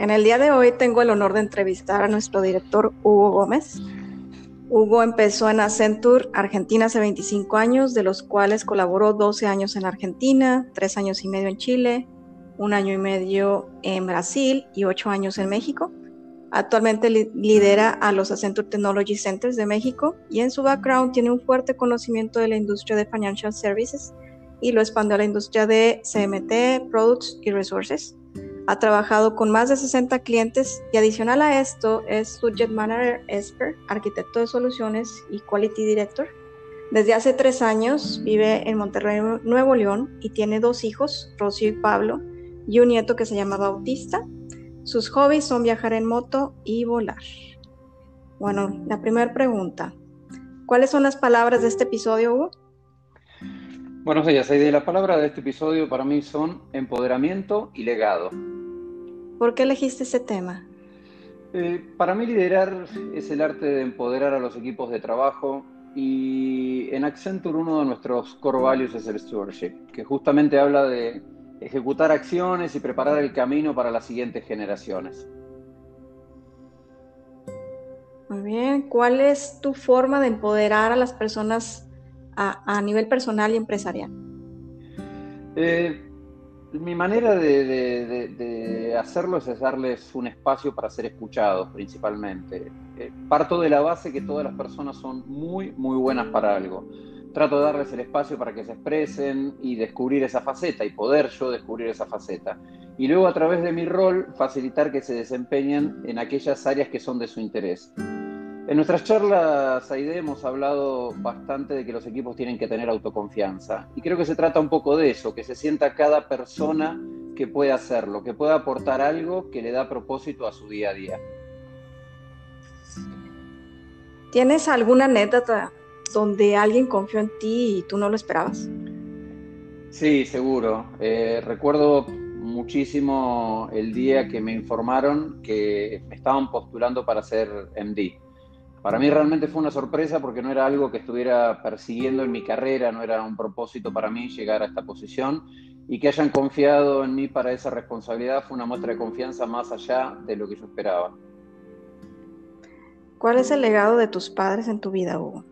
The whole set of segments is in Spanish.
En el día de hoy tengo el honor de entrevistar a nuestro director Hugo Gómez. Hugo empezó en Accenture Argentina hace 25 años, de los cuales colaboró 12 años en Argentina, 3 años y medio en Chile, un año y medio en Brasil y 8 años en México. Actualmente lidera a los Accenture Technology Centers de México y en su background tiene un fuerte conocimiento de la industria de financial services y lo expandió a la industria de CMT, Products y Resources. Ha trabajado con más de 60 clientes y adicional a esto es Subject Manager Expert, arquitecto de soluciones y Quality Director. Desde hace tres años vive en Monterrey, Nuevo León y tiene dos hijos, Rocío y Pablo, y un nieto que se llama Bautista. Sus hobbies son viajar en moto y volar. Bueno, la primera pregunta. ¿Cuáles son las palabras de este episodio, Hugo? Buenos días, Aide. La palabra de este episodio para mí son empoderamiento y legado. ¿Por qué elegiste ese tema? Eh, para mí liderar es el arte de empoderar a los equipos de trabajo y en Accenture uno de nuestros core values es el stewardship, que justamente habla de ejecutar acciones y preparar el camino para las siguientes generaciones. Muy bien, ¿cuál es tu forma de empoderar a las personas a, nivel personal y empresarial? Eh, mi manera de, hacerlo es darles un espacio para ser escuchados principalmente. Eh, parto de la base que todas las personas son muy, muy buenas para algo. Trato de darles el espacio para que se expresen y descubrir esa faceta y poder yo descubrir esa faceta. Y luego a través de mi rol facilitar que se desempeñen en aquellas áreas que son de su interés. En nuestras charlas, Aide, hemos hablado bastante de que los equipos tienen que tener autoconfianza. Y creo que se trata un poco de eso, que se sienta cada persona que puede hacerlo, que pueda aportar algo que le da propósito a su día a día. ¿Tienes alguna anécdota donde alguien confió en ti y tú no lo esperabas? Sí, seguro. Eh, recuerdo muchísimo el día que me informaron que me estaban postulando para ser MD. Para mí realmente fue una sorpresa porque no era algo que estuviera persiguiendo en mi carrera, no era un propósito para mí llegar a esta posición y que hayan confiado en mí para esa responsabilidad fue una muestra de confianza más allá de lo que yo esperaba. ¿Cuál es el legado de tus padres en tu vida, Hugo?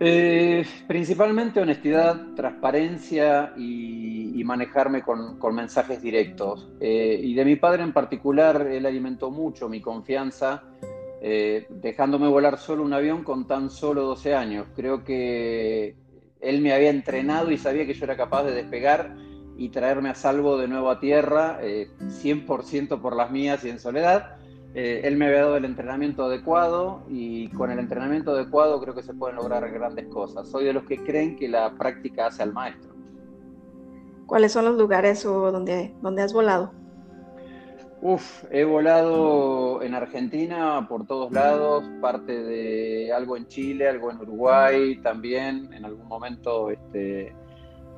Eh, principalmente honestidad, transparencia y, manejarme con, mensajes directos. Eh, y de mi padre en particular, él alimentó mucho mi confianza eh, dejándome volar solo un avión con tan solo 12 años. Creo que él me había entrenado y sabía que yo era capaz de despegar y traerme a salvo de nuevo a tierra, 100% eh, por las mías y en soledad. Eh, él me había dado el entrenamiento adecuado y con el entrenamiento adecuado creo que se pueden lograr grandes cosas. Soy de los que creen que la práctica hace al maestro. ¿Cuáles son los lugares donde, donde has volado? Uf, he volado en Argentina por todos lados, parte de algo en Chile, algo en Uruguay también. En algún momento este,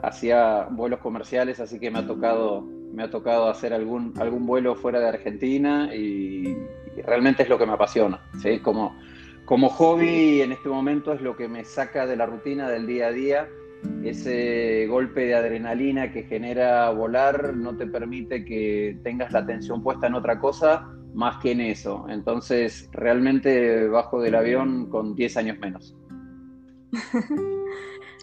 hacía vuelos comerciales, así que me ha tocado, me ha tocado hacer algún, algún vuelo fuera de Argentina y, realmente es lo que me apasiona. ¿sí? Como, como hobby en este momento es lo que me saca de la rutina del día a día ese golpe de adrenalina que genera volar no te permite que tengas la atención puesta en otra cosa más que en eso. Entonces, realmente bajo del avión con 10 años menos.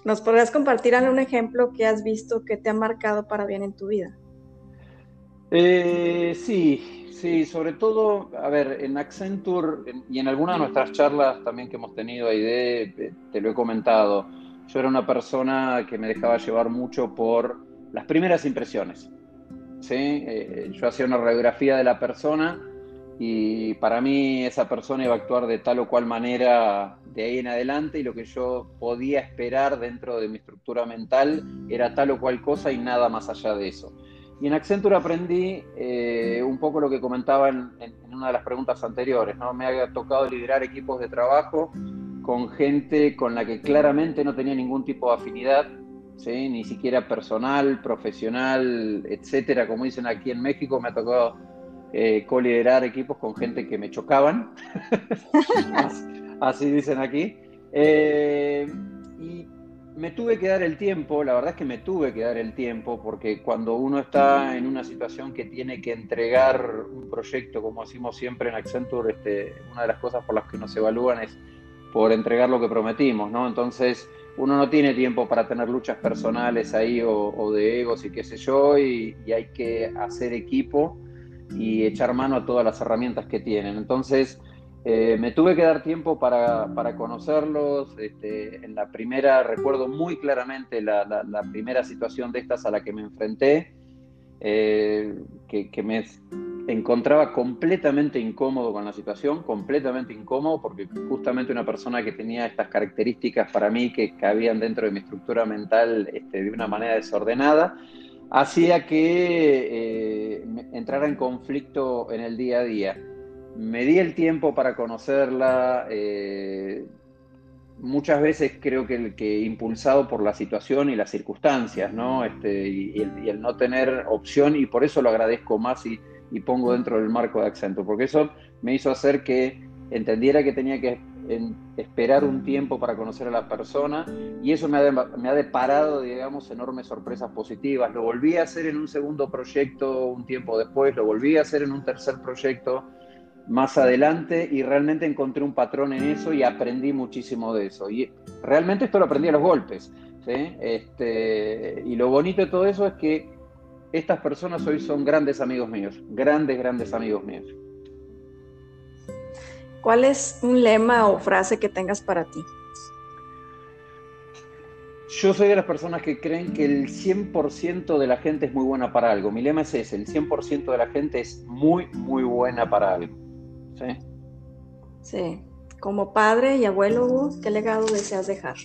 ¿Nos podrías compartir algún ejemplo que has visto que te ha marcado para bien en tu vida? Eh, sí, sí, sobre todo, a ver, en Accenture y en algunas de nuestras charlas también que hemos tenido ahí de, te lo he comentado yo era una persona que me dejaba llevar mucho por las primeras impresiones. ¿sí? Eh, yo hacía una radiografía de la persona y para mí esa persona iba a actuar de tal o cual manera de ahí en adelante y lo que yo podía esperar dentro de mi estructura mental era tal o cual cosa y nada más allá de eso. Y en Accenture aprendí eh, un poco lo que comentaba en, en, una de las preguntas anteriores, ¿no? Me ha tocado liderar equipos de trabajo con gente con la que claramente no tenía ningún tipo de afinidad, ni siquiera personal, profesional, etcétera. Como dicen aquí en México, me ha tocado eh, coliderar equipos con gente que me chocaban, así, dicen aquí. Eh, y me tuve que dar el tiempo, la verdad es que me tuve que dar el tiempo, porque cuando uno está en una situación que tiene que entregar un proyecto, como decimos siempre en Accenture, este, una de las cosas por las que nos evalúan es por entregar lo que prometimos, ¿no? Entonces, uno no tiene tiempo para tener luchas personales ahí o, de egos y qué sé yo, y, hay que hacer equipo y echar mano a todas las herramientas que tienen. Entonces, eh, me tuve que dar tiempo para, conocerlos. Este, en la primera, recuerdo muy claramente la, primera situación de estas a la que me enfrenté, eh, que, me encontraba completamente incómodo con la situación, completamente incómodo, porque justamente una persona que tenía estas características para mí que cabían dentro de mi estructura mental este, de una manera desordenada, hacía que eh, entrara en conflicto en el día a día me di el tiempo para conocerla. Eh, muchas veces creo que, impulsado por la situación y las circunstancias, ¿no? Este, y, el, no tener opción, y por eso lo agradezco más y, pongo dentro del marco de Accento, porque eso me hizo hacer que entendiera que tenía que esperar un tiempo para conocer a la persona, y eso me ha, me ha deparado, digamos, enormes sorpresas positivas. Lo volví a hacer en un segundo proyecto un tiempo después, lo volví a hacer en un tercer proyecto más adelante y realmente encontré un patrón en eso y aprendí muchísimo de eso. Y realmente esto lo aprendí a los golpes. Este, y lo bonito de todo eso es que estas personas hoy son grandes amigos míos, grandes, grandes amigos míos. ¿Cuál es un lema o frase que tengas para ti? Yo soy de las personas que creen que el 100% de la gente es muy buena para algo. Mi lema es ese, el 100% de la gente es muy, muy buena para algo. Sí. Sí. Como padre y abuelo, ¿qué legado deseas dejar?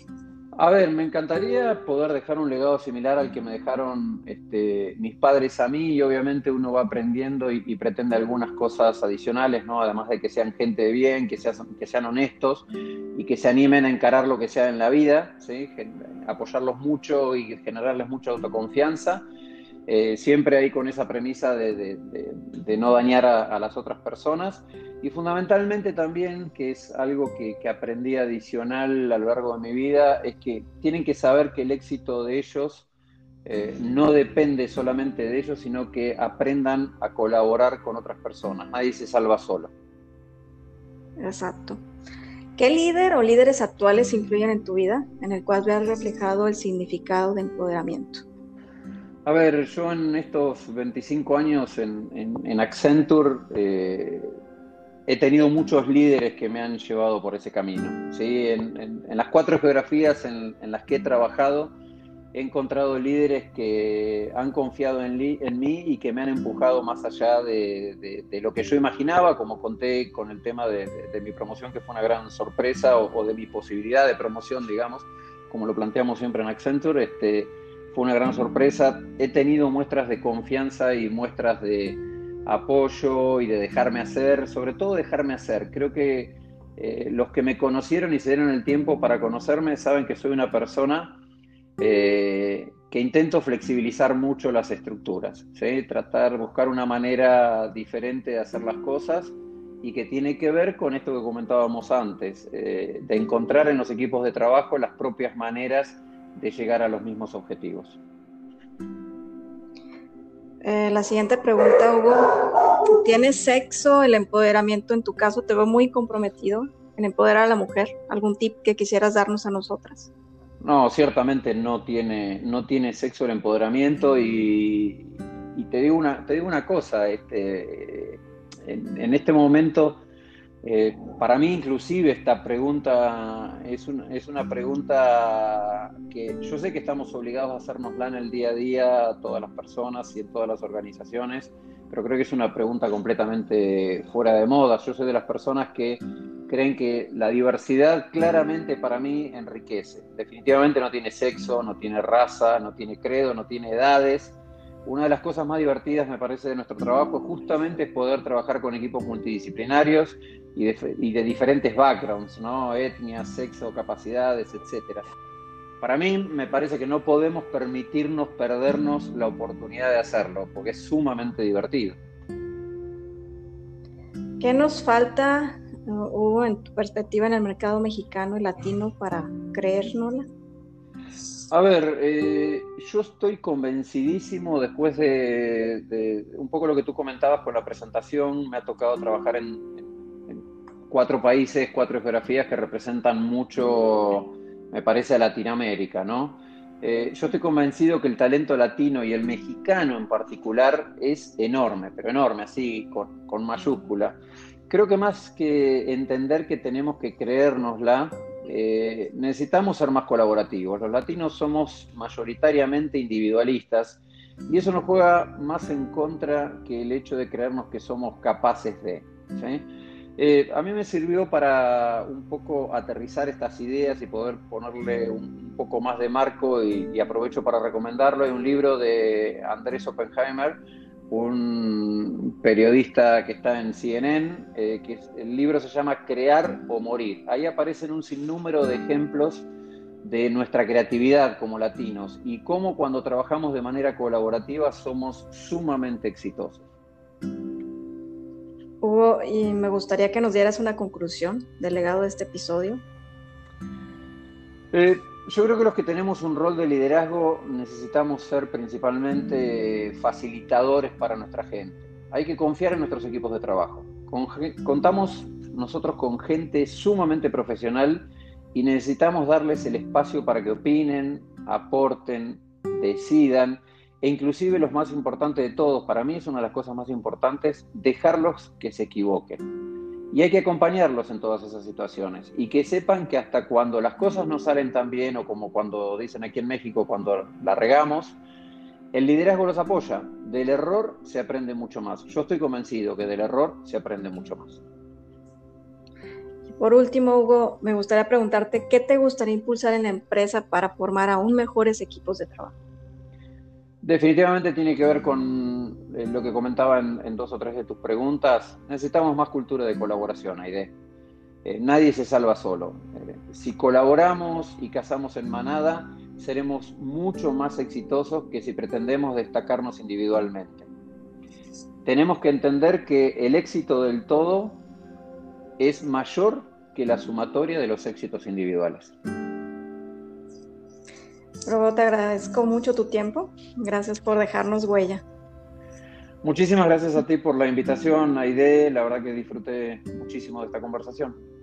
A ver, me encantaría poder dejar un legado similar al que me dejaron este, mis padres a mí y obviamente uno va aprendiendo y, pretende algunas cosas adicionales, ¿no? Además de que sean gente de bien, que, sean, que sean honestos y que se animen a encarar lo que sea en la vida, ¿sí? apoyarlos mucho y generarles mucha autoconfianza eh, siempre ahí con esa premisa de, no dañar a, las otras personas y fundamentalmente también, que es algo que, aprendí adicional a lo largo de mi vida, es que tienen que saber que el éxito de ellos eh, no depende solamente de ellos, sino que aprendan a colaborar con otras personas. Nadie se salva solo. Exacto. ¿Qué líder o líderes actuales influyen en tu vida en el cual veas reflejado el significado de empoderamiento? A ver, yo en estos 25 años en, Accenture eh, he tenido muchos líderes que me han llevado por ese camino. ¿sí? En, las cuatro geografías en, las que he trabajado, he encontrado líderes que han confiado en, mí y que me han empujado más allá de, lo que yo imaginaba, como conté con el tema de, mi promoción, que fue una gran sorpresa, o, o, de mi posibilidad de promoción, digamos, como lo planteamos siempre en Accenture. Este, fue una gran sorpresa. He tenido muestras de confianza y muestras de apoyo y de dejarme hacer, sobre todo dejarme hacer. Creo que eh, los que me conocieron y se dieron el tiempo para conocerme saben que soy una persona eh, que intento flexibilizar mucho las estructuras, tratar, buscar una manera diferente de hacer las cosas y que tiene que ver con esto que comentábamos antes, eh, de encontrar en los equipos de trabajo las propias maneras de llegar a los mismos objetivos. Eh, la siguiente pregunta, Hugo. ¿Tienes sexo, el empoderamiento en tu caso? Te veo muy comprometido en empoderar a la mujer. ¿Algún tip que quisieras darnos a nosotras? No, ciertamente no tiene, no tiene sexo el empoderamiento y, te, digo una, te digo una cosa, este, en este momento eh, para mí inclusive esta pregunta es, una pregunta que yo sé que estamos obligados a hacernosla en el día a día, todas las personas y en todas las organizaciones, pero creo que es una pregunta completamente fuera de moda. Yo soy de las personas que creen que la diversidad claramente para mí enriquece. Definitivamente no tiene sexo, no tiene raza, no tiene credo, no tiene edades una de las cosas más divertidas, me parece, de nuestro trabajo justamente es poder trabajar con equipos multidisciplinarios y de, diferentes backgrounds, ¿no? Etnias, sexo, capacidades, etc. Para mí me parece que no podemos permitirnos perdernos la oportunidad de hacerlo, porque es sumamente divertido. ¿Qué nos falta, Hugo, en tu perspectiva en el mercado mexicano y latino para creérnosla? A ver, eh, yo estoy convencidísimo después de, un poco lo que tú comentabas con la presentación, me ha tocado trabajar en, cuatro países, cuatro geografías que representan mucho, me parece, a Latinoamérica, ¿no? Eh, yo estoy convencido que el talento latino y el mexicano en particular es enorme, pero enorme, así, con, con mayúscula. Creo que más que entender que tenemos que creérnosla, eh, necesitamos ser más colaborativos. Los latinos somos mayoritariamente individualistas y eso nos juega más en contra que el hecho de creernos que somos capaces de. Eh, a mí me sirvió para un poco aterrizar estas ideas y poder ponerle un, poco más de marco y, y aprovecho para recomendarlo. Hay un libro de Andrés Oppenheimer un periodista que está en CNN, eh, que el libro se llama Crear o Morir. Ahí aparecen un sinnúmero de ejemplos de nuestra creatividad como latinos y cómo cuando trabajamos de manera colaborativa somos sumamente exitosos. Hugo, y me gustaría que nos dieras una conclusión del legado de este episodio. Eh, yo creo que los que tenemos un rol de liderazgo necesitamos ser principalmente facilitadores para nuestra gente. Hay que confiar en nuestros equipos de trabajo. contamos nosotros con gente sumamente profesional y necesitamos darles el espacio para que opinen, aporten, decidan e inclusive los más importantes de todos, para mí es una de las cosas más importantes, dejarlos que se equivoquen. Y hay que acompañarlos en todas esas situaciones y que sepan que hasta cuando las cosas no salen tan bien o como cuando dicen aquí en México, cuando la regamos, el liderazgo los apoya. Del error se aprende mucho más. Yo estoy convencido que del error se aprende mucho más. Por último, Hugo, me gustaría preguntarte, ¿qué te gustaría impulsar en la empresa para formar aún mejores equipos de trabajo? Definitivamente tiene que ver con eh, lo que comentaba en, dos o tres de tus preguntas. Necesitamos más cultura de colaboración, Aide. Eh, nadie se salva solo. Eh, si colaboramos y cazamos en manada, seremos mucho más exitosos que si pretendemos destacarnos individualmente. Tenemos que entender que el éxito del todo es mayor que la sumatoria de los éxitos individuales. Robo, te agradezco mucho tu tiempo. Gracias por dejarnos huella. Muchísimas gracias a ti por la invitación, Aide. La verdad que disfruté muchísimo de esta conversación.